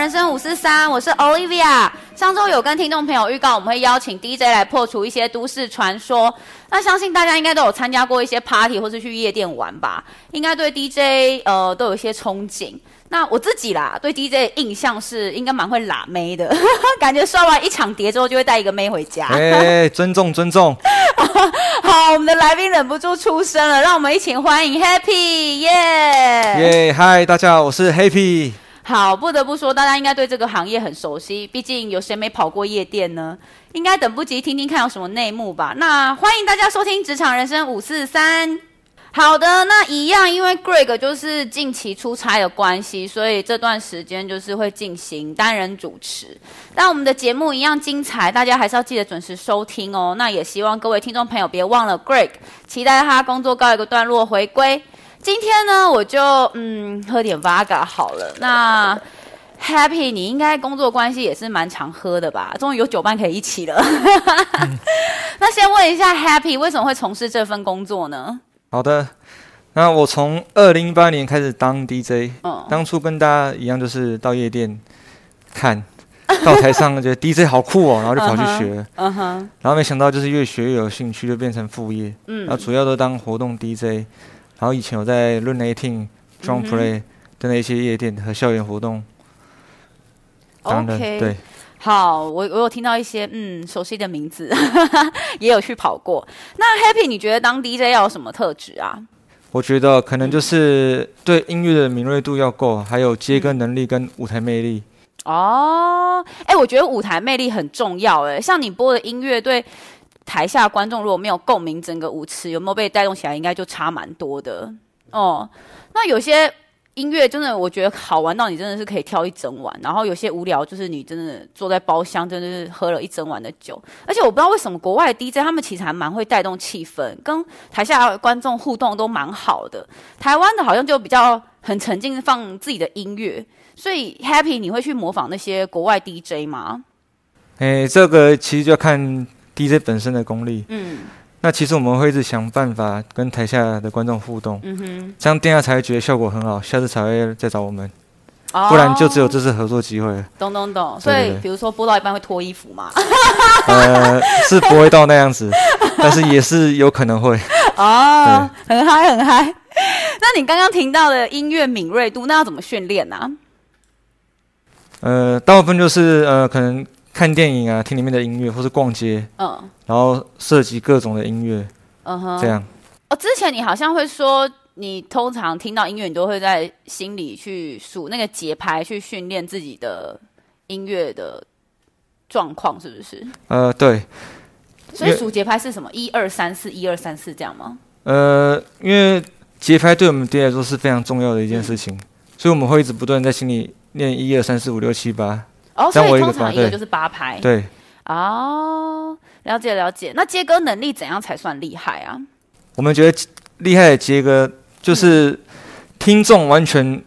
人生五四三，我是 Olivia。上周有跟听众朋友预告，我们会邀请 DJ 来破除一些都市传说。那相信大家应该都有参加过一些 party 或是去夜店玩吧？应该对 DJ 呃都有一些憧憬。那我自己啦，对 DJ 的印象是应该蛮会拉妹的，感觉刷完一场碟之后就会带一个妹回家。哎、欸，尊重尊重。好，我们的来宾忍不住出声了，让我们一起欢迎 Happy，耶耶，嗨，大家好，我是 Happy。好，不得不说，大家应该对这个行业很熟悉，毕竟有谁没跑过夜店呢？应该等不及听听看有什么内幕吧？那欢迎大家收听《职场人生五四三》。好的，那一样，因为 Greg 就是近期出差的关系，所以这段时间就是会进行单人主持。但我们的节目一样精彩，大家还是要记得准时收听哦。那也希望各位听众朋友别忘了 Greg，期待他工作告一个段落回归。今天呢，我就嗯喝点 Vaga 好了。那 Happy，你应该工作关系也是蛮常喝的吧？终于有酒伴可以一起了。嗯、那先问一下 Happy，为什么会从事这份工作呢？好的，那我从二零一八年开始当 DJ，嗯，当初跟大家一样，就是到夜店看，到台上觉得 DJ 好酷哦，然后就跑去学，然后没想到就是越学越有兴趣，就变成副业，嗯，然后主要都当活动 DJ，然后以前我在 Room 18、Drum Play 的那些夜店和校园活动，当然，okay. 对。好，我我有听到一些嗯熟悉的名字，也有去跑过。那 Happy，你觉得当 DJ 要有什么特质啊？我觉得可能就是对音乐的敏锐度要够，还有接歌能力跟舞台魅力。哦，哎，我觉得舞台魅力很重要。哎，像你播的音乐，对台下观众如果没有共鸣，整个舞池有没有被带动起来，应该就差蛮多的。哦，那有些。音乐真的，我觉得好玩到你真的是可以跳一整晚，然后有些无聊，就是你真的坐在包厢，真的是喝了一整晚的酒。而且我不知道为什么国外 DJ 他们其实还蛮会带动气氛，跟台下观众互动都蛮好的。台湾的好像就比较很沉浸放自己的音乐，所以 Happy 你会去模仿那些国外 DJ 吗？哎，这个其实就看 DJ 本身的功力。嗯。那其实我们会一直想办法跟台下的观众互动，嗯哼，这样大家才会觉得效果很好，下次才会再找我们，哦、不然就只有这次合作机会。懂懂懂，所以比如说播到一半会脱衣服嘛？呃，是不会到那样子，但是也是有可能会。哦，很嗨很嗨。那你刚刚听到的音乐敏锐度，那要怎么训练呢、啊？呃，大部分就是呃，可能。看电影啊，听里面的音乐，或是逛街，嗯，然后涉及各种的音乐，嗯哼，这样。哦，之前你好像会说，你通常听到音乐，你都会在心里去数那个节拍，去训练自己的音乐的状况，是不是？呃，对。所以数节拍是什么？一二三四，一二三四这样吗？呃，因为节拍对我们 DJ 来说是非常重要的一件事情，嗯、所以我们会一直不断在心里念一二三四五六七八。哦，所以通常一个就是八拍。对。哦，了解了解。那接歌能力怎样才算厉害啊？我们觉得厉害的接歌，就是听众完全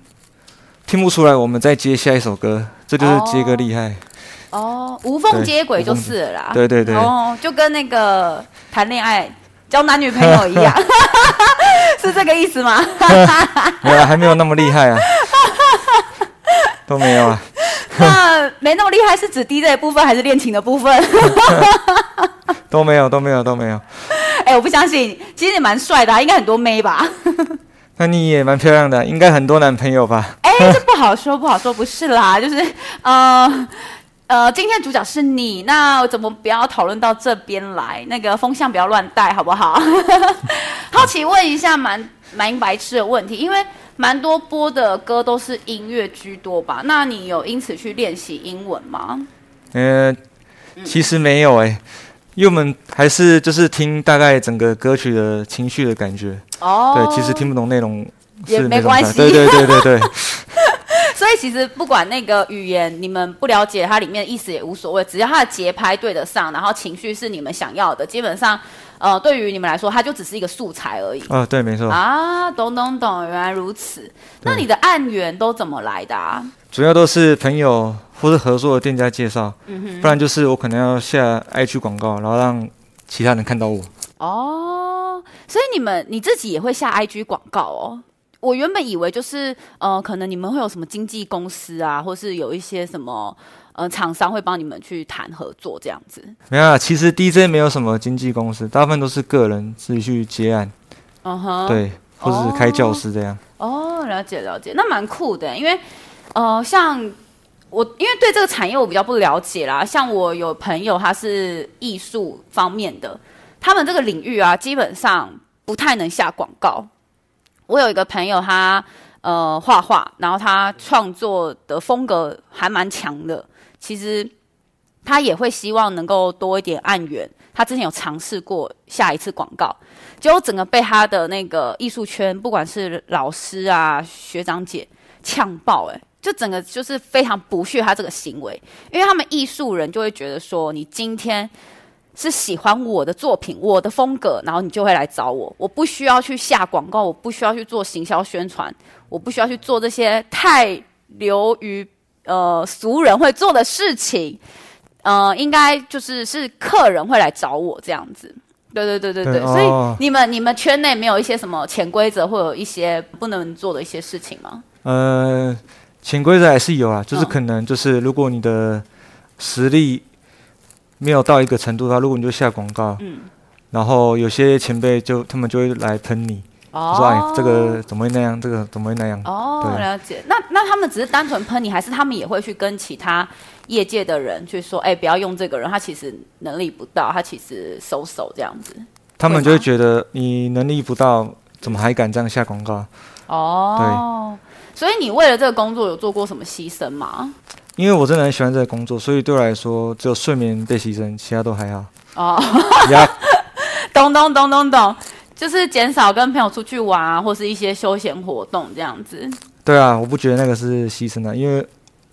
听不出来我们在接下一首歌，这就是接歌厉害。哦，无缝接轨就是了啦。对对对。哦，就跟那个谈恋爱交男女朋友一样，是这个意思吗？没有，还没有那么厉害啊。都没有啊。那没那么厉害，是指 DJ 的部分还是恋情的部分？都没有，都没有，都没有。哎、欸，我不相信，其实你蛮帅的、啊，应该很多妹吧？那你也蛮漂亮的，应该很多男朋友吧？哎、欸，这不好说，不好说，不是啦，就是呃呃，今天主角是你，那我怎么不要讨论到这边来？那个风向不要乱带，好不好？好奇问一下蛮，蛮蛮白痴的问题，因为。蛮多播的歌都是音乐居多吧？那你有因此去练习英文吗？呃，其实没有哎、欸，因为我们还是就是听大概整个歌曲的情绪的感觉。哦，对，其实听不懂内容也没关系。对对对对对。所以其实不管那个语言你们不了解它里面的意思也无所谓，只要它的节拍对得上，然后情绪是你们想要的，基本上。呃，对于你们来说，它就只是一个素材而已。啊、哦，对，没错。啊，懂懂懂，原来如此。那你的案源都怎么来的啊？主要都是朋友或是合作的店家介绍，嗯，不然就是我可能要下 IG 广告，然后让其他人看到我。哦，所以你们你自己也会下 IG 广告哦？我原本以为就是呃，可能你们会有什么经纪公司啊，或是有一些什么呃厂商会帮你们去谈合作这样子。没有啊，其实 DJ 没有什么经纪公司，大部分都是个人自己去接案。嗯哼，对，或者是开教室这样。哦，了解了解，那蛮酷的，因为呃，像我因为对这个产业我比较不了解啦，像我有朋友他是艺术方面的，他们这个领域啊，基本上不太能下广告。我有一个朋友他，他呃画画，然后他创作的风格还蛮强的。其实他也会希望能够多一点案源。他之前有尝试过下一次广告，结果整个被他的那个艺术圈，不管是老师啊、学长姐呛爆，诶，就整个就是非常不屑他这个行为，因为他们艺术人就会觉得说，你今天。是喜欢我的作品，我的风格，然后你就会来找我。我不需要去下广告，我不需要去做行销宣传，我不需要去做这些太流于呃俗人会做的事情。呃，应该就是是客人会来找我这样子。对对对对对，对所以你们你们圈内没有一些什么潜规则，或有一些不能做的一些事情吗？呃，潜规则还是有啊，就是可能就是如果你的实力。没有到一个程度的话，如果你就下广告，嗯，然后有些前辈就他们就会来喷你，哦、说哎，这个怎么会那样？这个怎么会那样？哦，对了解。那那他们只是单纯喷你，还是他们也会去跟其他业界的人去说，哎，不要用这个人，他其实能力不到，他其实收手这样子。他们就会觉得你能力不到，怎么还敢这样下广告？哦，对。所以你为了这个工作有做过什么牺牲吗？因为我真的很喜欢这个工作，所以对我来说只有睡眠被牺牲，其他都还好。哦，懂懂懂懂懂，就是减少跟朋友出去玩啊，或是一些休闲活动这样子。对啊，我不觉得那个是牺牲的，因为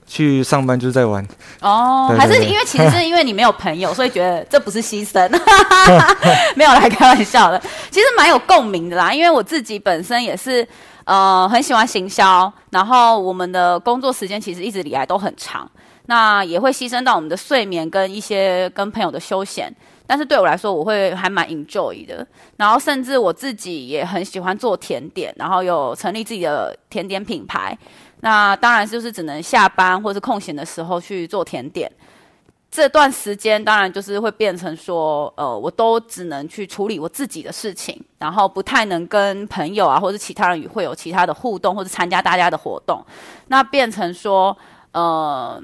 去上班就是在玩。哦，对对对，还是因为其实是因为你没有朋友，所以觉得这不是牺牲。没有来开玩笑的，其实蛮有共鸣的啦，因为我自己本身也是。呃，很喜欢行销，然后我们的工作时间其实一直以来都很长，那也会牺牲到我们的睡眠跟一些跟朋友的休闲。但是对我来说，我会还蛮 enjoy 的。然后甚至我自己也很喜欢做甜点，然后有成立自己的甜点品牌。那当然就是只能下班或是空闲的时候去做甜点。这段时间当然就是会变成说，呃，我都只能去处理我自己的事情，然后不太能跟朋友啊或者其他人会有其他的互动，或者参加大家的活动。那变成说，呃，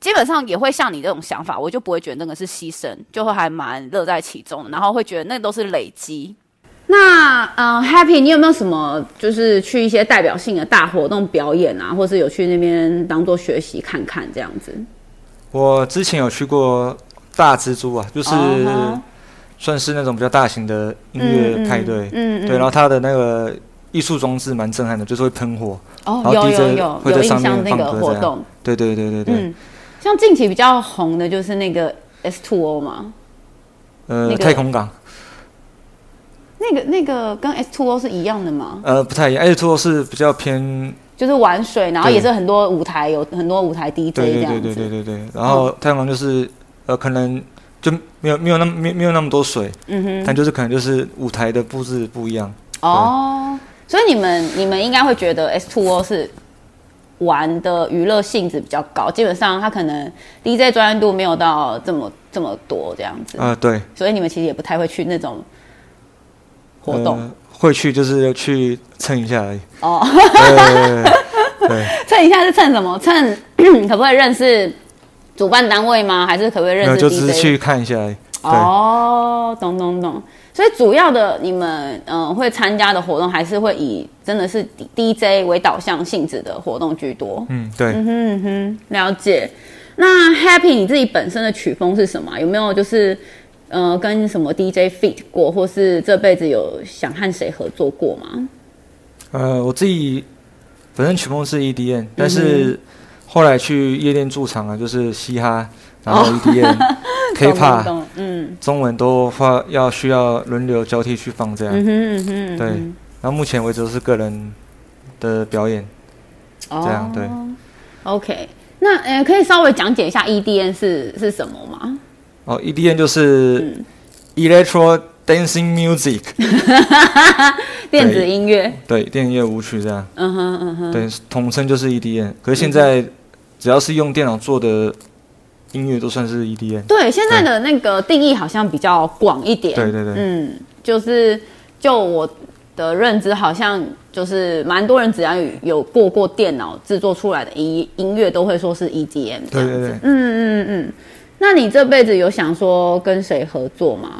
基本上也会像你这种想法，我就不会觉得那个是牺牲，就会还蛮乐在其中的，然后会觉得那都是累积。那，嗯，Happy，你有没有什么就是去一些代表性的大活动表演啊，或是有去那边当做学习看看这样子？我之前有去过大蜘蛛啊，就是算是那种比较大型的音乐派对，嗯，嗯，对，然后它的那个艺术装置蛮震撼的，就是会喷火，哦，然后 DJ 会在上面放歌这样，对对对对对，嗯，像近期比较红的就是那个 S Two O 嘛，呃，那个、太空港，那个那个跟 S Two O 是一样的吗？呃，不太一样，S Two O 是比较偏。就是玩水，然后也是很多舞台，有很多舞台 DJ 这样子。对对对对对对。然后太空港就是，呃，可能就没有没有那么没没有那么多水，嗯哼。但就是可能就是舞台的布置不一样。哦。所以你们你们应该会觉得 S Two O 是玩的娱乐性质比较高，基本上他可能 DJ 专业度没有到这么这么多这样子。啊，对。所以你们其实也不太会去那种活动。呃会去就是要去蹭一下而已。哦，对，对，蹭一下是蹭什么？蹭 可不可以认识主办单位吗？还是可不可以认识？就只是去看一下而已。哦，懂懂懂。所以主要的你们嗯、呃、会参加的活动还是会以真的是 DJ 为导向性质的活动居多。嗯，对。嗯哼嗯哼，了解。那 Happy 你自己本身的曲风是什么？有没有就是？呃，跟什么 DJ feat 过，或是这辈子有想和谁合作过吗？呃，我自己本身曲风是 EDM，但是后来去夜店驻场啊，就是嘻哈，然后 EDM、K-pop，嗯，中文都话要需要轮流交替去放这样。嗯哼嗯哼，对。然后目前为止都是个人的表演，哦、这样对。OK，那呃，可以稍微讲解一下 EDM 是是什么吗？哦，EDM 就是 Electro Dancing Music，电子音乐，对，电子音乐舞曲这样。嗯哼嗯哼，对，统称就是 EDM。可是现在只要是用电脑做的音乐，都算是 EDM。对，现在的那个定义好像比较广一点。对对对，嗯，就是就我的认知，好像就是蛮多人只要有过过电脑制作出来的音音乐，都会说是 EDM 这样子。对对对，嗯嗯嗯。那你这辈子有想说跟谁合作吗？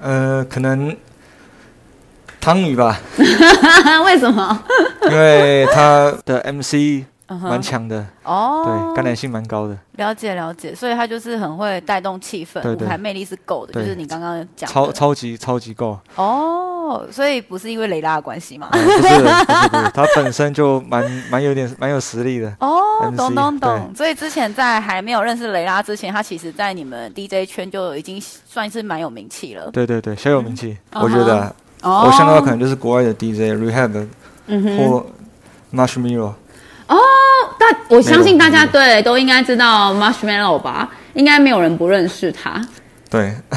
呃，可能汤宇吧。为什么？因为他的 MC 蛮强的哦，对，感染性蛮高的。了解了解，所以他就是很会带动气氛，舞台魅力是够的，就是你刚刚讲的超超级超级够哦。所以不是因为雷拉的关系嘛？不是不是不是，他本身就蛮蛮有点蛮有实力的哦。懂懂懂。所以之前在还没有认识雷拉之前，他其实在你们 DJ 圈就已经算是蛮有名气了。对对对，小有名气，我觉得。我想到可能就是国外的 DJ Rehab 或 Marshmello。哦，但我相信大家对都应该知道 Marshmallow 吧？应该没有人不认识他。对，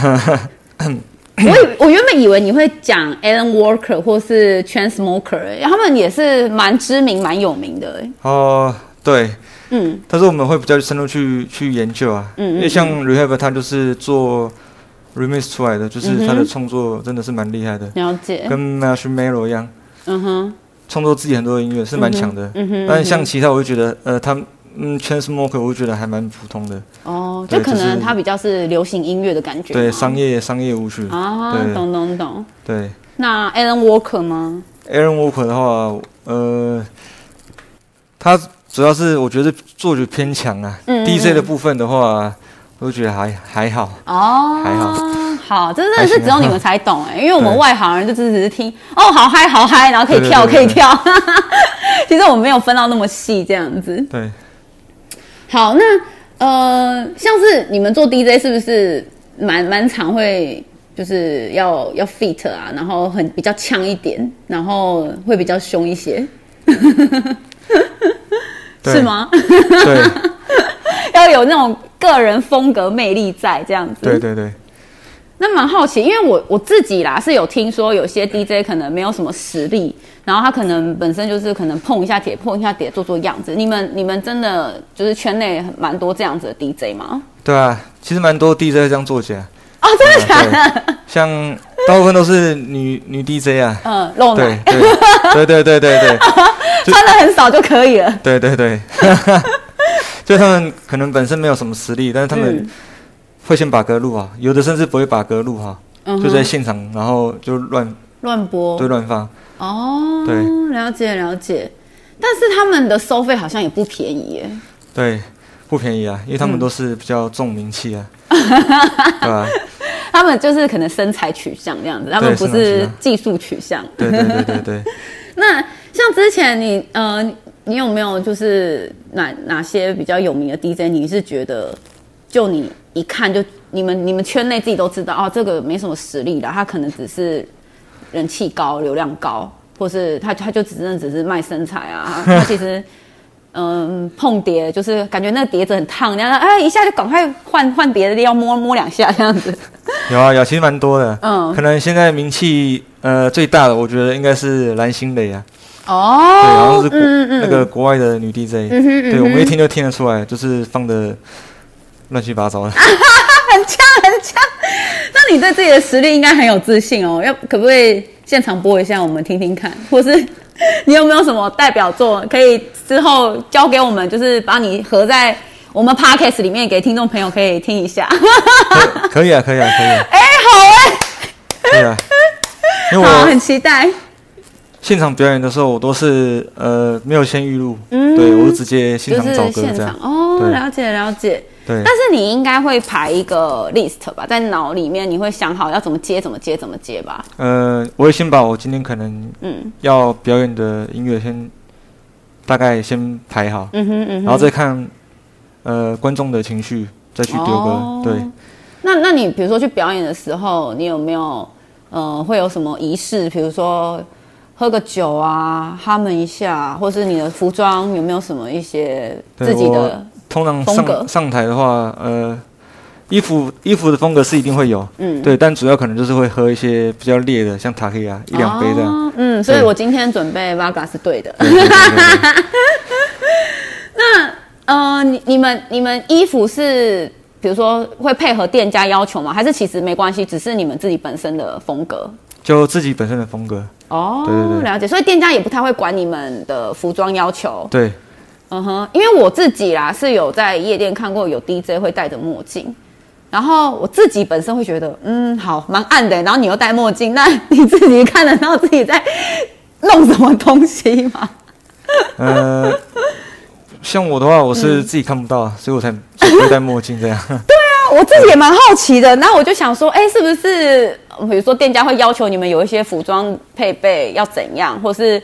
我我原本以为你会讲 Alan Walker 或是 Chainsmokers，他们也是蛮知名、蛮有名的。哦，对，嗯，但是我们会比较深入去去研究啊，嗯，因为像 Rehab 他就是做 remix 出来的，就是他的创作真的是蛮厉害的，了解，跟 Marshmallow 一样，嗯哼。创作自己很多的音乐是蛮强的，嗯哼，但像其他，我就觉得，呃，他嗯，Chainsmokers，我就觉得还蛮普通的。哦，就可能他比较是流行音乐的感觉。对，商业商业舞曲。啊，懂懂懂。对。那 Alan Walker 吗？Alan Walker 的话，呃，他主要是我觉得作曲偏强啊。嗯。DJ 的部分的话，我觉得还还好。哦。还好。好，这真的是只有你们才懂哎，因为我们外行人就只是听哦，好嗨好嗨，然后可以跳可以跳，其实我们没有分到那么细这样子。对，好，那呃，像是你们做 DJ 是不是蛮蛮常会就是要要 fit 啊，然后很比较呛一点，然后会比较凶一些，是吗？对，要有那种个人风格魅力在这样子。对对对。那蛮好奇，因为我我自己啦是有听说有些 DJ 可能没有什么实力，然后他可能本身就是可能碰一下铁，碰一下铁做做样子。你们你们真的就是圈内蛮多这样子的 DJ 吗？对啊，其实蛮多 DJ 这样做起来。哦，真的假的？嗯、像大部分都是女女 DJ 啊。嗯，露奶。对对对对对对，穿的很少就可以了。对对对，就他们可能本身没有什么实力，但是他们、嗯。会先把歌录啊，有的甚至不会把歌录好，嗯、就在现场，然后就乱乱播，对，乱放。哦，对，了解了解。但是他们的收费好像也不便宜耶。对，不便宜啊，因为他们都是比较重名气啊，嗯、对吧？他们就是可能身材取向这样子，他们不是技术取向。对对对对对。那像之前你呃，你有没有就是哪哪些比较有名的 DJ？你是觉得就你。一看就你们你们圈内自己都知道哦，这个没什么实力的，他可能只是人气高、流量高，或是他他就只是只是卖身材啊。他其实嗯碰碟就是感觉那个碟子很烫，然后哎一下就赶快换换别的，要摸摸两下这样子。有啊有，其实蛮多的。嗯，可能现在名气呃最大的，我觉得应该是蓝心蕾啊。哦，对，然后是国嗯嗯那个国外的女 DJ，嗯哼嗯哼对我们一听就听得出来，就是放的。乱七八糟的，很强很强。那你对自己的实力应该很有自信哦。要可不可以现场播一下，我们听听看？或是你有没有什么代表作可以之后交给我们，就是把你合在我们 podcast 里面，给听众朋友可以听一下？可以啊，可以啊，可以啊。哎、欸，好哎、欸，可以啊。因为我很期待。现场表演的时候，我都是呃没有先预录，嗯，对我就直接现场找歌这样。就是、哦，对了解了解。对，但是你应该会排一个 list 吧，在脑里面你会想好要怎么接，怎么接，怎么接吧？呃，我会先把我今天可能嗯要表演的音乐先大概先排好，嗯哼嗯哼，然后再看呃观众的情绪再去丢歌。哦、对，那那你比如说去表演的时候，你有没有呃会有什么仪式？比如说喝个酒啊，哈们一下，或是你的服装有没有什么一些自己的？通常上上台的话，呃，衣服衣服的风格是一定会有，嗯，对，但主要可能就是会喝一些比较烈的，像塔黑啊一两杯这样，哦。嗯，所以我今天准备 Vaga 是对的。那呃，你你们你们衣服是比如说会配合店家要求吗？还是其实没关系，只是你们自己本身的风格？就自己本身的风格。哦，对对对，了解。所以店家也不太会管你们的服装要求。对，嗯哼，因为我自己啦是有在夜店看过有 DJ 会戴着墨镜。然后我自己本身会觉得，嗯，好，蛮暗的。然后你又戴墨镜，那你自己看得到自己在弄什么东西吗？呃，像我的话，我是自己看不到，嗯、所以我才不戴墨镜这样。对啊，我自己也蛮好奇的。那我就想说，哎，是不是比如说店家会要求你们有一些服装配备要怎样，或是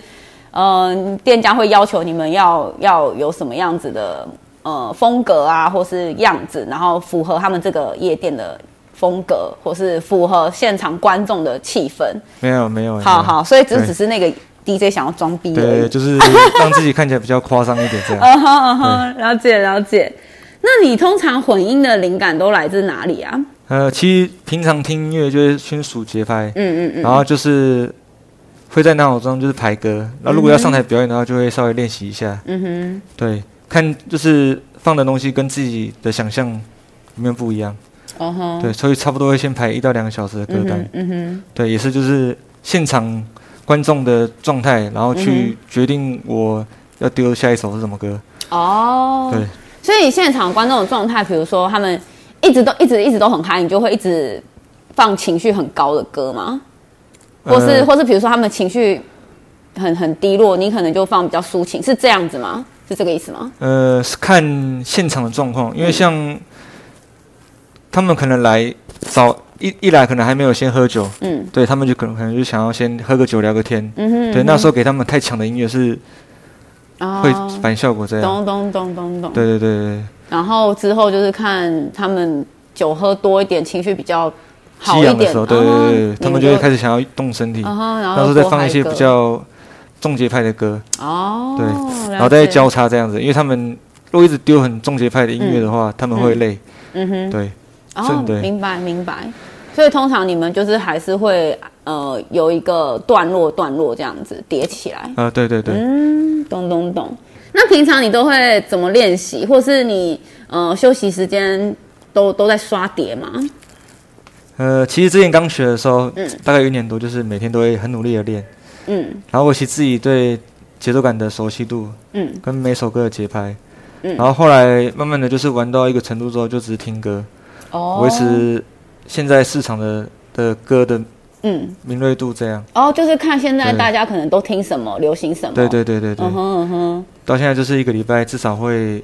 嗯、呃，店家会要求你们要要有什么样子的？呃，风格啊，或是样子，然后符合他们这个夜店的风格，或是符合现场观众的气氛。没有，没有。好好，所以只只是那个 DJ 想要装逼。对，就是让自己看起来比较夸张一点这样。嗯 哼嗯哼，了解了解。那你通常混音的灵感都来自哪里啊？呃，其实平常听音乐就是先数节拍，嗯嗯嗯，然后就是会在脑中就是排歌，然后如果要上台表演的话，就会稍微练习一下。嗯哼，对。看，就是放的东西跟自己的想象里面不一样，哦吼，对，所以差不多会先排一到两个小时的歌单，嗯哼，对，也是就是现场观众的状态，然后去决定我要丢下一首是什么歌，哦，对，所以现场观众的状态，比如说他们一直都一直一直都很嗨，你就会一直放情绪很高的歌吗？或是、呃、或是比如说他们情绪很很低落，你可能就放比较抒情，是这样子吗？是这个意思吗？呃，是看现场的状况，因为像、嗯、他们可能来早一一来，可能还没有先喝酒，嗯，对他们就可能可能就想要先喝个酒聊个天，嗯哼，对，那时候给他们太强的音乐是会反效果这样，咚咚咚咚咚，对对对对。然后之后就是看他们酒喝多一点，情绪比较好一点的时候，对对对，他们就会开始想要动身体，然后再放一些比较。重节拍的歌哦，对，然后再交叉这样子，因为他们如果一直丢很重节拍的音乐的话，嗯、他们会累。嗯哼，对，哦，对，明白明白。所以通常你们就是还是会呃有一个段落段落这样子叠起来。啊、呃，对对对。嗯，懂懂懂。那平常你都会怎么练习，或是你呃休息时间都都在刷碟吗？呃，其实之前刚学的时候，嗯，大概有一年多，就是每天都会很努力的练。嗯，然后我其实自己对节奏感的熟悉度，嗯，跟每首歌的节拍，嗯，然后后来慢慢的就是玩到一个程度之后，就只是听歌，哦，维持现在市场的的歌的，嗯，敏锐度这样。哦，就是看现在大家可能都听什么，流行什么。对对对对对。嗯哼嗯哼。到现在就是一个礼拜至少会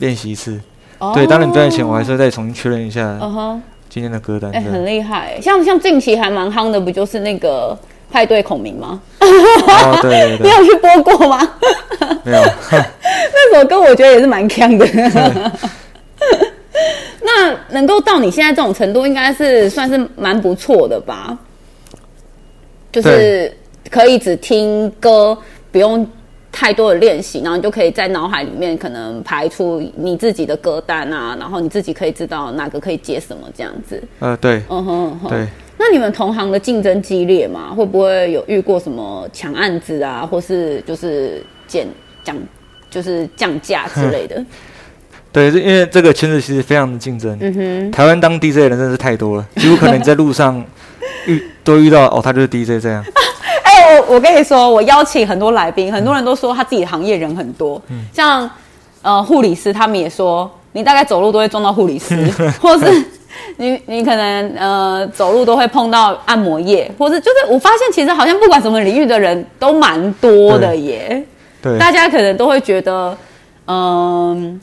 练习一次。哦。对，当然表演前我还是会再重新确认一下。嗯哼。今天的歌单。哎，很厉害，像像近期还蛮夯的，不就是那个？派对孔明吗？哦，对对对，你有去播过吗？没有。那首歌我觉得也是蛮强的。那能够到你现在这种程度，应该是算是蛮不错的吧？就是可以只听歌，不用太多的练习，然后你就可以在脑海里面可能排出你自己的歌单啊，然后你自己可以知道哪个可以接什么这样子。呃，对，嗯哼，对。那你们同行的竞争激烈吗？会不会有遇过什么抢案子啊，或是就是减降，就是降价之类的？对，因为这个圈子其实非常的竞争。嗯哼，台湾当 DJ 的人真的是太多了，几乎可能你在路上遇都遇到哦，他就是 DJ 这样。我我跟你说，我邀请很多来宾，很多人都说他自己的行业人很多，嗯、像呃护理师，他们也说你大概走路都会撞到护理师，或是。你你可能呃走路都会碰到按摩业，或是就是我发现其实好像不管什么领域的人都蛮多的耶。对，大家可能都会觉得，嗯、呃，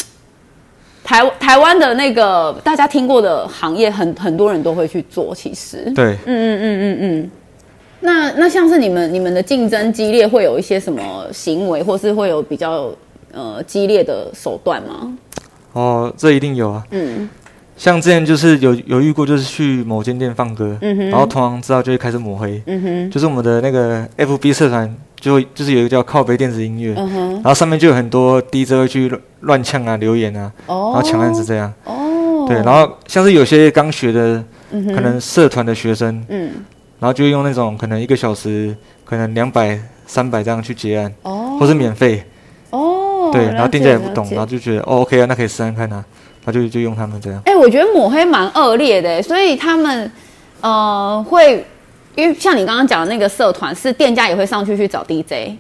台台湾的那个大家听过的行业很，很很多人都会去做。其实，对，嗯嗯嗯嗯嗯。那那像是你们你们的竞争激烈，会有一些什么行为，或是会有比较呃激烈的手段吗？哦，这一定有啊。嗯。像之前就是有有遇过，就是去某间店放歌，然后同行知道就会开始抹黑，嗯、哼。就是我们的那个 FB 社团就会就是有一个叫靠北电子音乐，嗯、哼。然后上面就有很多 DJ 会去乱呛啊留言啊，哦、然后抢案子这样，哦，对，然后像是有些刚学的，可能社团的学生，嗯，然后就用那种可能一个小时可能两百、三百这样去结案，哦，或是免费，哦，对，然后店家也不懂，然后就觉得哦，OK 啊，那可以试试看啊，他就就用他们这样。哎，我觉得抹黑蛮恶劣的，所以他们呃会，因为像你刚刚讲的那个社团，是店家也会上去去找 DJ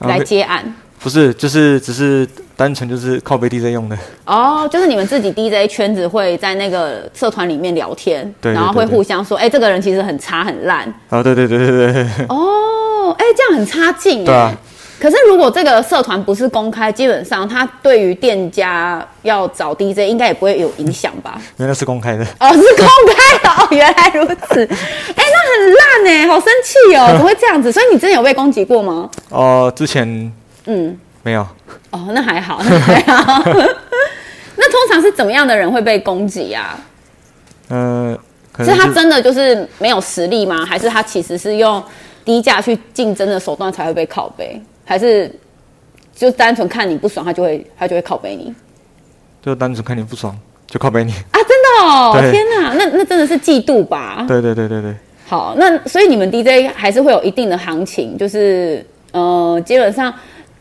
来接案。不是，就是只是单纯就是靠背 DJ 用的哦，就是你们自己 DJ 圈子会在那个社团里面聊天，对，然后会互相说，哎、欸，这个人其实很差很烂。哦，对对对对对。哦，哎、欸，这样很差劲。对啊。可是如果这个社团不是公开，基本上他对于店家要找 DJ 应该也不会有影响吧？原来是公开的。哦，是公开的哦，原来如此。哎、欸，那很烂哎，好生气哦，怎么会这样子？所以你之前有被攻击过吗？哦，之前。嗯，没有。哦，那还好，那还好。那通常是怎么样的人会被攻击呀？呃，是他真的就是没有实力吗？还是他其实是用低价去竞争的手段才会被拷贝？还是就单纯看你不爽，他就会他就会拷贝你？就单纯看你不爽就拷贝你啊？真的哦？天哪，那那真的是嫉妒吧？对对对对对。好，那所以你们 DJ 还是会有一定的行情，就是呃，基本上。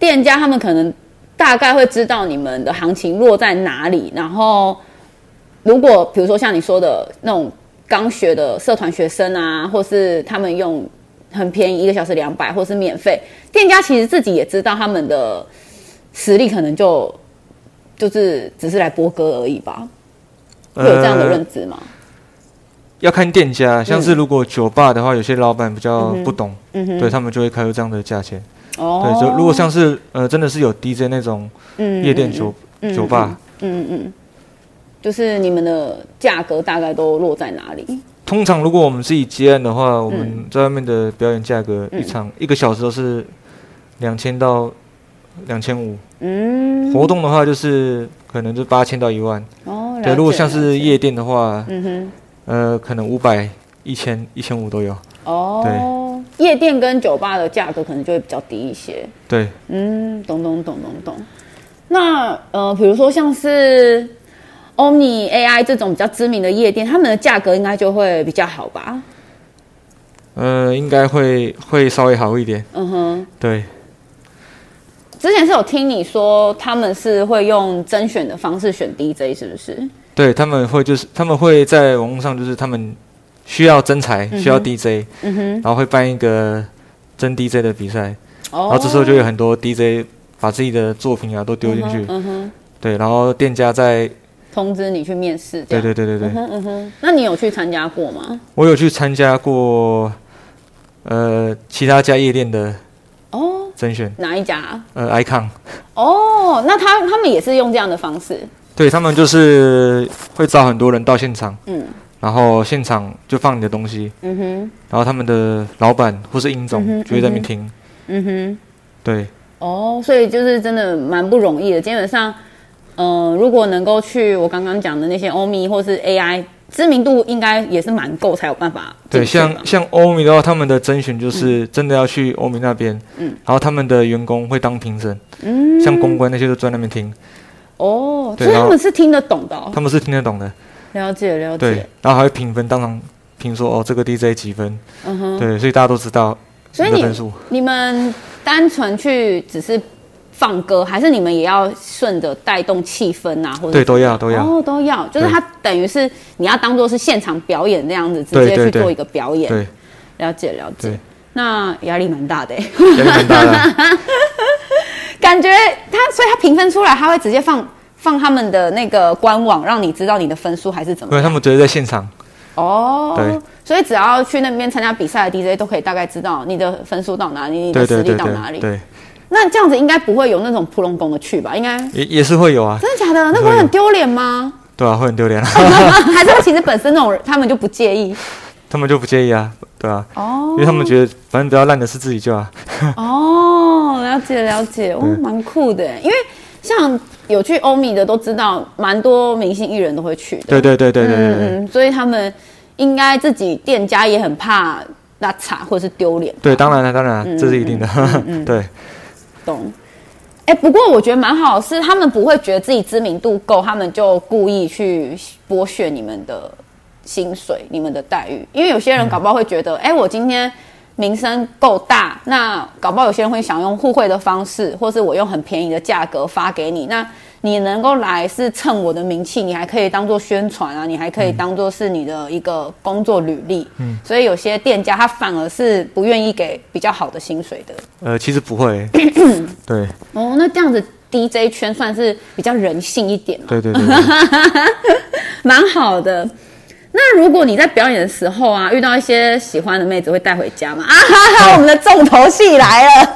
店家他们可能大概会知道你们的行情落在哪里，然后如果比如说像你说的那种刚学的社团学生啊，或是他们用很便宜一个小时两百，或是免费，店家其实自己也知道他们的实力可能就就是只是来播歌而已吧，会有这样的认知吗？呃，要看店家，像是如果酒吧的话，有些老板比较不懂，对他们就会开出这样的价钱。哦，对，就如果像是呃，真的是有 DJ 那种夜店酒、嗯、酒吧，嗯嗯，嗯，就是你们的价格大概都落在哪里？通常如果我们自己接案的话，我们在外面的表演价格一场、嗯、一个小时都是两千到两千五，嗯，活动的话就是可能就八千到一万。哦，对，如果像是夜店的话，嗯哼，呃，可能五百、一千、一千五都有。哦，对。夜店跟酒吧的价格可能就会比较低一些。对，嗯，懂懂懂懂懂。那呃，比如说像是 Omni AI 这种比较知名的夜店，他们的价格应该就会比较好吧？呃，应该会会稍微好一点。嗯哼，对。之前是有听你说他们是会用甄选的方式选 DJ，是不是？对，他们会就是他们会在网络上就是他们。需要真才，需要 DJ，嗯哼，然后会办一个真 DJ 的比赛，哦，然后这时候就有很多 DJ 把自己的作品啊都丢进去，嗯哼，对，然后店家再通知你去面试，对对对对对，嗯哼嗯哼，那你有去参加过吗？我有去参加过，呃，其他家夜店的哦。甄选，哪一家？呃，Icon，哦，那他他们也是用这样的方式，对他们就是会找很多人到现场，嗯。然后现场就放你的东西，嗯哼，然后他们的老板或是英总就会在那边听，嗯哼，对，哦，所以就是真的蛮不容易的。基本上，嗯、呃，如果能够去我刚刚讲的那些欧米或是 AI，知名度应该也是蛮够才有办法。对，像像欧米的话，他们的甄选就是真的要去欧米那边，嗯，然后他们的员工会当评审，嗯，像公关那些都在那边听，哦，所以他们是听得懂的、哦，他们是听得懂的。了解了解，对，然后还会评分，当场评说哦，这个 DJ 几分，嗯哼，对，所以大家都知道。所以你你们单纯去只是放歌，还是你们也要顺着带动气氛啊？或者对，都要都要。哦，都要，就是它等于是你要当做是现场表演那样子，直接去做一个表演。对，了解了解，那压力蛮大的，压力蛮大的，感觉他，所以他评分出来，他会直接放。放他们的那个官网，让你知道你的分数还是怎么样？对，他们直接在现场。哦，对，所以只要去那边参加比赛的 DJ 都可以大概知道你的分数到哪里，你的实力到哪里。对，那这样子应该不会有那种扑龙宫的去吧？应该也也是会有啊。真的假的？那不会很丢脸吗？对啊，会很丢脸。还是他其实本身那种人他们就不介意？他们就不介意啊，对啊。哦。因为他们觉得反正比较烂的是自己就啊。哦，了解了解，哦，蛮酷的，因为。像有去欧米的都知道，蛮多明星艺人都会去的。对对对对对对，嗯，所以他们应该自己店家也很怕那差或者是丢脸。对，当然了，当然了，这是一定的。嗯，嗯，嗯，对，懂。哎，不过我觉得蛮好，是他们不会觉得自己知名度够，他们就故意去剥削你们的薪水、你们的待遇。因为有些人搞不好会觉得，哎、嗯，我今天名声够大，那搞不好有些人会想用互惠的方式，或是我用很便宜的价格发给你，那。你能够来是蹭我的名气，你还可以当做宣传啊，你还可以当做是你的一个工作履历。嗯，所以有些店家他反而是不愿意给比较好的薪水的。呃，其实不会。对。哦，那这样子 DJ 圈算是比较人性一点。对对对，对。蛮好的。那如果你在表演的时候啊，遇到一些喜欢的妹子，会带回家吗？啊哈哈，我们的重头戏来了。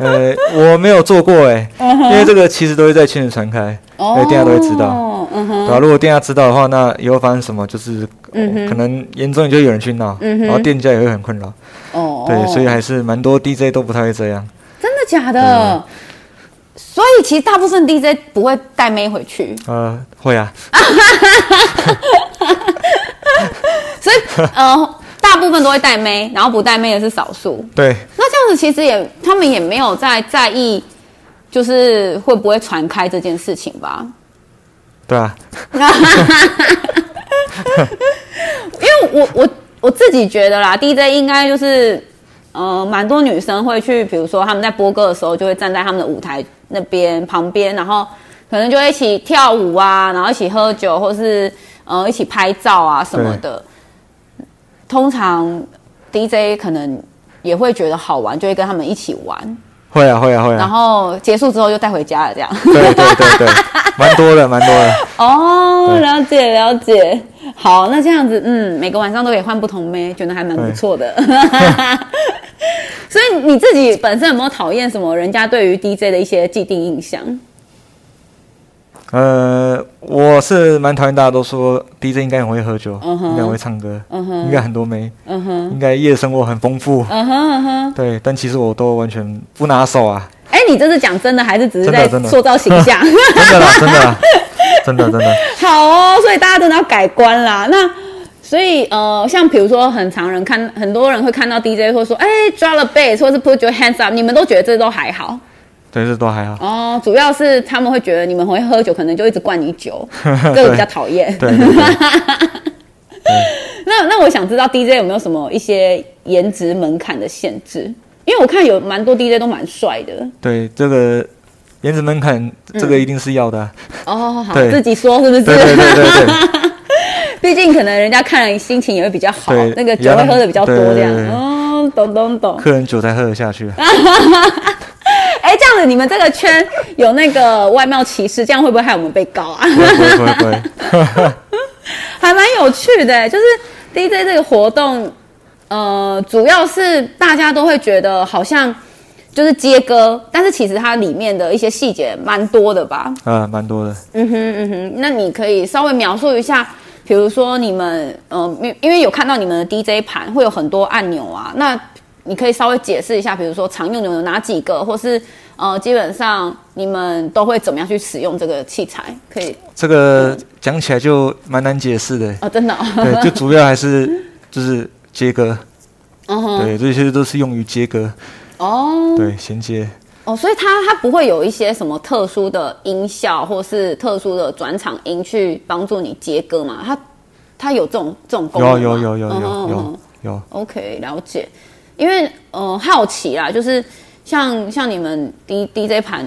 呃，我没有做过哎、欸，因为这个其实都会在圈子传开，所以店家都会知道。嗯哼，对啊，如果店家知道的话，那以后发生什么，就是、嗯、可能严重就有人去闹、嗯，然后店家也会很困扰。哦，对，所以还是蛮多 DJ 都不太会这样。真的假的？所以其实大部分 DJ 不会带妹回去。呃，会啊。所以，呃，大部分都会带妹，然后不带妹的是少数。对。那这样子其实也，他们也没有在在意，就是会不会传开这件事情吧？对啊。因为我我我自己觉得啦，DJ 应该就是，呃，蛮多女生会去，比如说他们在播歌的时候，就会站在他们的舞台那边旁边，然后可能就会一起跳舞啊，然后一起喝酒，或是呃一起拍照啊什么的。通常 DJ 可能也会觉得好玩，就会跟他们一起玩。会啊，会啊，会啊。然后结束之后就带回家了，这样。对对对对，蛮多的，蛮多的。哦，了解了解。好，那这样子，嗯，每个晚上都可以换不同妹，觉得还蛮不错的。所以你自己本身有没有讨厌什么人家对于 DJ 的一些既定印象？呃，我是蛮讨厌大家都说 DJ 应该很会喝酒，uh -huh, 应该很会唱歌，uh -huh, 应该很多妹，uh -huh, 应该夜生活很丰富，uh uh -huh. 对，但其实我都完全不拿手啊。哎，你这是讲真的还是只是在塑造形象？真的啦，真的啦，真的真的。好哦，所以大家真的要改观啦。那所以呃，像比如说很常人看，很多人会看到 DJ 会说，哎，drop the bass，或是 put your hands up，你们都觉得这都还好。对，这都还好。哦，主要是他们会觉得你们会喝酒，可能就一直灌你酒，这个比较讨厌。对。那那我想知道 DJ 有没有什么一些颜值门槛的限制？因为我看有蛮多 DJ 都蛮帅的。对，这个颜值门槛，这个一定是要的。哦，好，自己说是不是？对对对。毕竟可能人家看了心情也会比较好，那个酒会喝的比较多这样。哦，懂懂懂。客人酒才喝得下去。你们这个圈有那个外貌歧视，这样会不会害我们被告啊？不会不会，还蛮有趣的，就是 DJ 这个活动，呃，主要是大家都会觉得好像就是接歌，但是其实它里面的一些细节蛮多的吧？啊，蛮多的。嗯哼嗯哼，那你可以稍微描述一下，比如说你们，嗯、呃，因为有看到你们的 DJ 盘会有很多按钮啊，那。你可以稍微解释一下，比如说常用的有哪几个，或是呃，基本上你们都会怎么样去使用这个器材？可以这个讲起来就蛮难解释的哦，真的、哦。对，就主要还是就是接歌，嗯对，这些都是用于接歌哦，对，衔接哦，所以它它不会有一些什么特殊的音效，或是特殊的转场音去帮助你接歌嘛？它它有这种这种功能吗？有有有有有有有，有。OK，了解。因为呃好奇啦，就是像像你们 D D J 盘，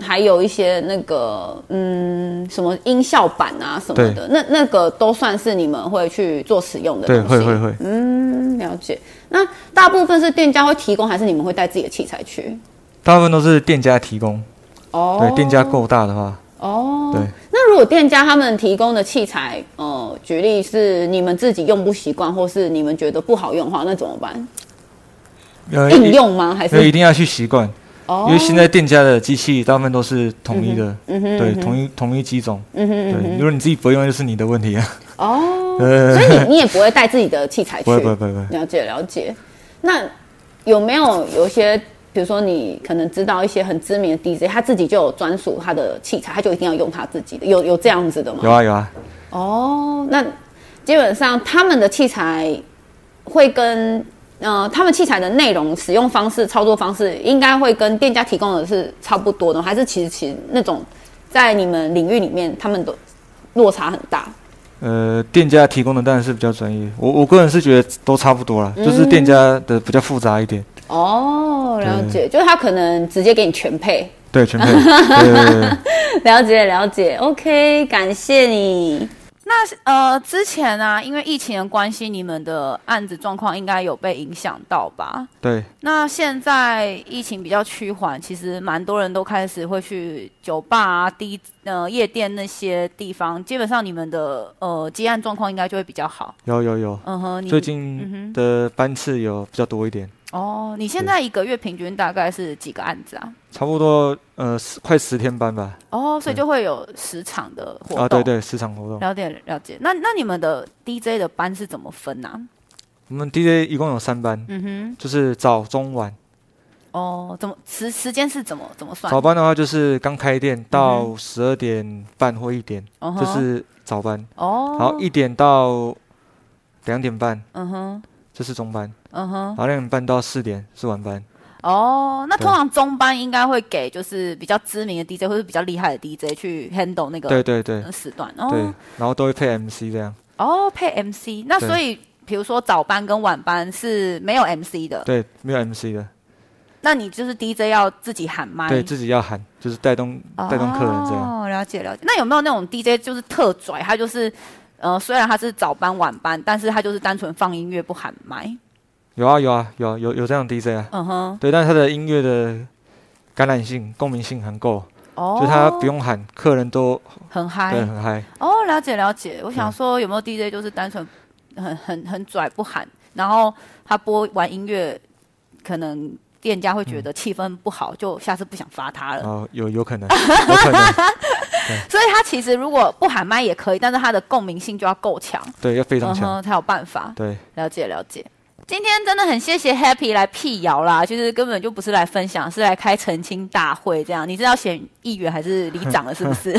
还有一些那个嗯什么音效板啊什么的，那那个都算是你们会去做使用的东西。对，会会会。嗯，了解。那大部分是店家会提供，还是你们会带自己的器材去？大部分都是店家提供。哦。对，店家够大的话。哦。对。那如果店家他们提供的器材，呃，举例是你们自己用不习惯，或是你们觉得不好用的话，那怎么办？应用吗？还是一定要去习惯？哦，因为现在店家的机器大部分都是统一的，嗯哼，对，统一统一机种，嗯哼，对，如果你自己不会用，就是你的问题啊。哦，所以你你也不会带自己的器材去？不会不会不会。了解了解。那有没有有一些，比如说你可能知道一些很知名的 DJ，他自己就有专属他的器材，他就一定要用他自己的，有有这样子的吗？有啊有啊。哦，那基本上他们的器材会跟。呃，他们器材的内容、使用方式、操作方式，应该会跟店家提供的是差不多的，还是其实其实那种在你们领域里面，他们的落差很大？呃，店家提供的当然是比较专业，我我个人是觉得都差不多啦，嗯、就是店家的比较复杂一点。哦，了解，就是他可能直接给你全配。对，全配。对对对对 了解了解，OK，感谢你。那呃，之前啊，因为疫情的关系，你们的案子状况应该有被影响到吧？对。那现在疫情比较趋缓，其实蛮多人都开始会去酒吧啊、低呃夜店那些地方，基本上你们的呃接案状况应该就会比较好。有有有。嗯哼，最近的班次有比较多一点。哦，你现在一个月平均大概是几个案子啊？差不多呃十快十天班吧。哦，所以就会有十场的活动。啊，对对，十场活动。了解了解。那那你们的 DJ 的班是怎么分呢、啊？我们 DJ 一共有三班，嗯哼，就是早中晚。哦，怎么时时间是怎么怎么算？早班的话就是刚开店到十二点半或一点，就、嗯、是早班。哦。然后一点到两点半，嗯哼。这是中班，嗯哼，然后两点半到四点是晚班。哦，那通常中班应该会给就是比较知名的 DJ 或者比较厉害的 DJ 去 handle 那个对对对时段，哦，对，然后都会配 MC 这样。哦，配 MC，那所以比如说早班跟晚班是没有 MC 的，对，没有 MC 的。那你就是 DJ 要自己喊麦，对自己要喊，就是带动带动客人这样。哦，了解了解。那有没有那种 DJ 就是特拽，他就是？呃，虽然他是早班晚班，但是他就是单纯放音乐不喊麦。有啊有啊有有有这样 DJ 啊，嗯哼，对，但是他的音乐的感染性、共鸣性很够，哦，就他不用喊，客人都很嗨，对，很嗨。哦，了解了解。我想说，有没有 DJ 就是单纯很很很拽不喊，然后他播完音乐，可能店家会觉得气氛不好，嗯、就下次不想发他了。哦，有有可能，有可能。所以他其实如果不喊麦也可以，但是他的共鸣性就要够强，对，要非常强才有办法。对，了解了解。今天真的很谢谢 Happy 来辟谣啦，其实根本就不是来分享，是来开澄清大会这样。你是要选议员还是里长了？是不是？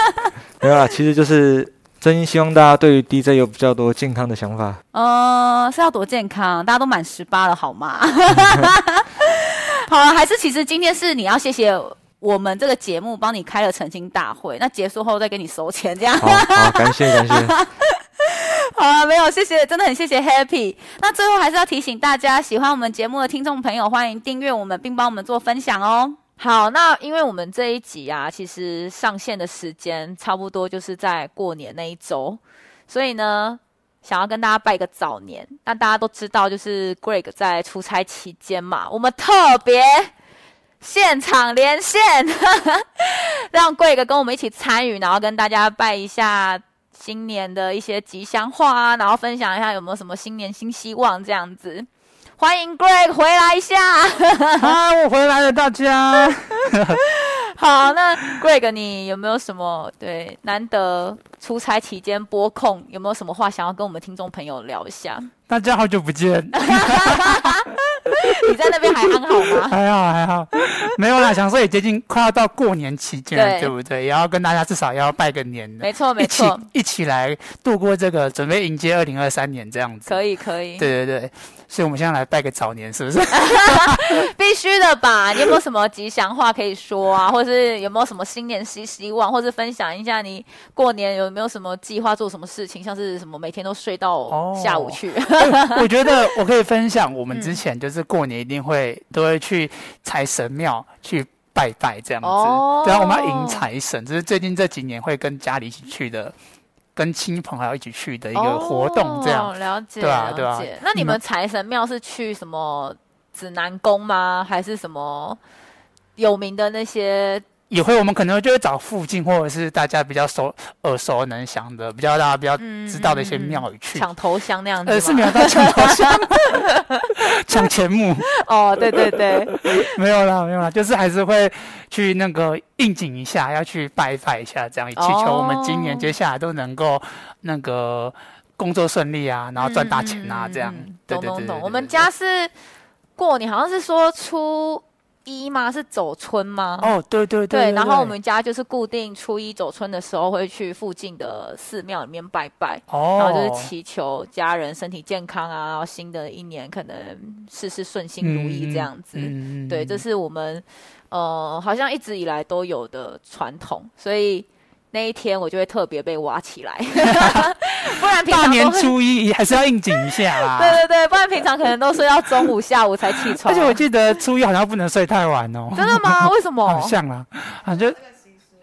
没有啦，其实就是真心希望大家对于 DJ 有比较多健康的想法。呃，是要多健康？大家都满十八了好吗？好了，还是其实今天是你要谢谢。我们这个节目帮你开了澄清大会，那结束后再给你收钱，这样。好，好，感谢感谢。好啊，没有，谢谢，真的很谢谢 Happy。那最后还是要提醒大家，喜欢我们节目的听众朋友，欢迎订阅我们，并帮我们做分享哦。好，那因为我们这一集啊，其实上线的时间差不多就是在过年那一周，所以呢，想要跟大家拜个早年。那大家都知道，就是 Greg 在出差期间嘛，我们特别。现场连线，让贵哥跟我们一起参与，然后跟大家拜一下新年的一些吉祥话啊，然后分享一下有没有什么新年新希望这样子。欢迎 Greg 回来一下，啊，我回来了，大家。好，那 Greg 你有没有什么对难得出差期间播控，有没有什么话想要跟我们听众朋友聊一下？大家好久不见，你在那边还安好吗？还好还好，没有啦，想说也接近快要到过年期间了，对，不对？也要跟大家至少要拜个年，没错没错，一起来度过这个，准备迎接二零二三年这样子。可以可以，对对对，所以我们现在来拜个早年，是不是？必须的吧？你有没有什么吉祥话可以说啊？或者是有没有什么新年希希望，或是分享一下你过年有没有什么计划做什么事情？像是什么每天都睡到下午去？哦我觉得我可以分享，我们之前就是过年一定会都会去财神庙去拜拜这样子，哦、对啊，我们要迎财神，这是最近这几年会跟家里一起去的，跟亲朋好友一起去的一个活动，这样、哦、了解，对啊，对啊。那你们财神庙是去什么指南宫吗？还是什么有名的那些？也会，我们可能就会找附近或者是大家比较熟、耳熟能详的、比较大家比较知道的一些庙宇去抢、嗯、头香那样子。呃，是没有到抢头香，抢钱目。哦，对对对，没有啦，没有啦，就是还是会去那个应景一下，要去拜一拜一下，这样祈求我们今年接下来都能够那个工作顺利啊，然后赚大钱啊，这样。懂懂懂。我们家是过年，好像是说初。一吗？是走春吗？哦，对对对，对，对。然后我们家就是固定初一走春的时候会去附近的寺庙里面拜拜，哦，然后就是祈求家人身体健康啊，然后新的一年可能事事顺心如意这样子。嗯、对，这是我们呃好像一直以来都有的传统，所以。那一天我就会特别被挖起来，不然平常大年初一还是要应景一下啦。对对对，不然平常可能都睡到中午、下午才起床。而且我记得初一好像不能睡太晚哦。真的吗？为什么？好像啦，啊就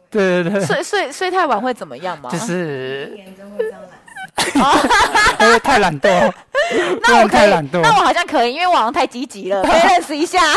对对对，睡睡睡太晚会怎么样吗？就是会这样懒，因为太懒惰。那我可以，那我好像可以，因为我好像太积极了，可以认识一下。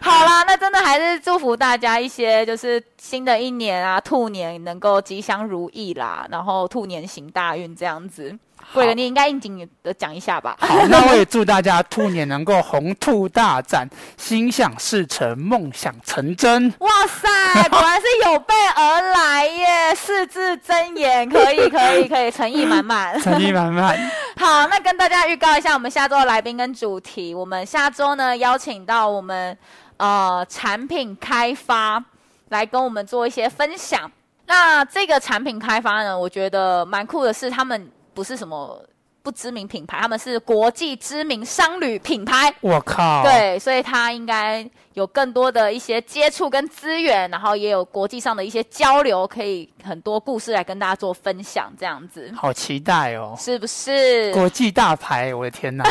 好啦，那真的还是祝福大家一些，就是新的一年啊，兔年能够吉祥如意啦，然后兔年行大运这样子。贵人，你应该应景的讲一下吧。好，那我也祝大家兔年能够鸿兔大展，心想事成，梦想成真。哇塞，果然是有备而来耶！四字真言，可以，可以，可以，诚意满满，诚意满满。好，那跟大家预告一下，我们下周的来宾跟主题。我们下周呢，邀请到我们呃产品开发来跟我们做一些分享。那这个产品开发呢，我觉得蛮酷的是他们。不是什么不知名品牌，他们是国际知名商旅品牌。我靠！对，所以他应该有更多的一些接触跟资源，然后也有国际上的一些交流，可以很多故事来跟大家做分享，这样子。好期待哦！是不是国际大牌？我的天哪！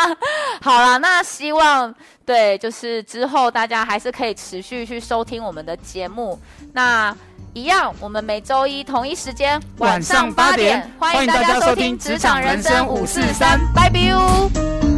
好了，那希望对，就是之后大家还是可以持续去收听我们的节目。那。一样，我们每周一同一时间晚上八点，欢迎大家收听《职场人生五四三》，拜拜哟。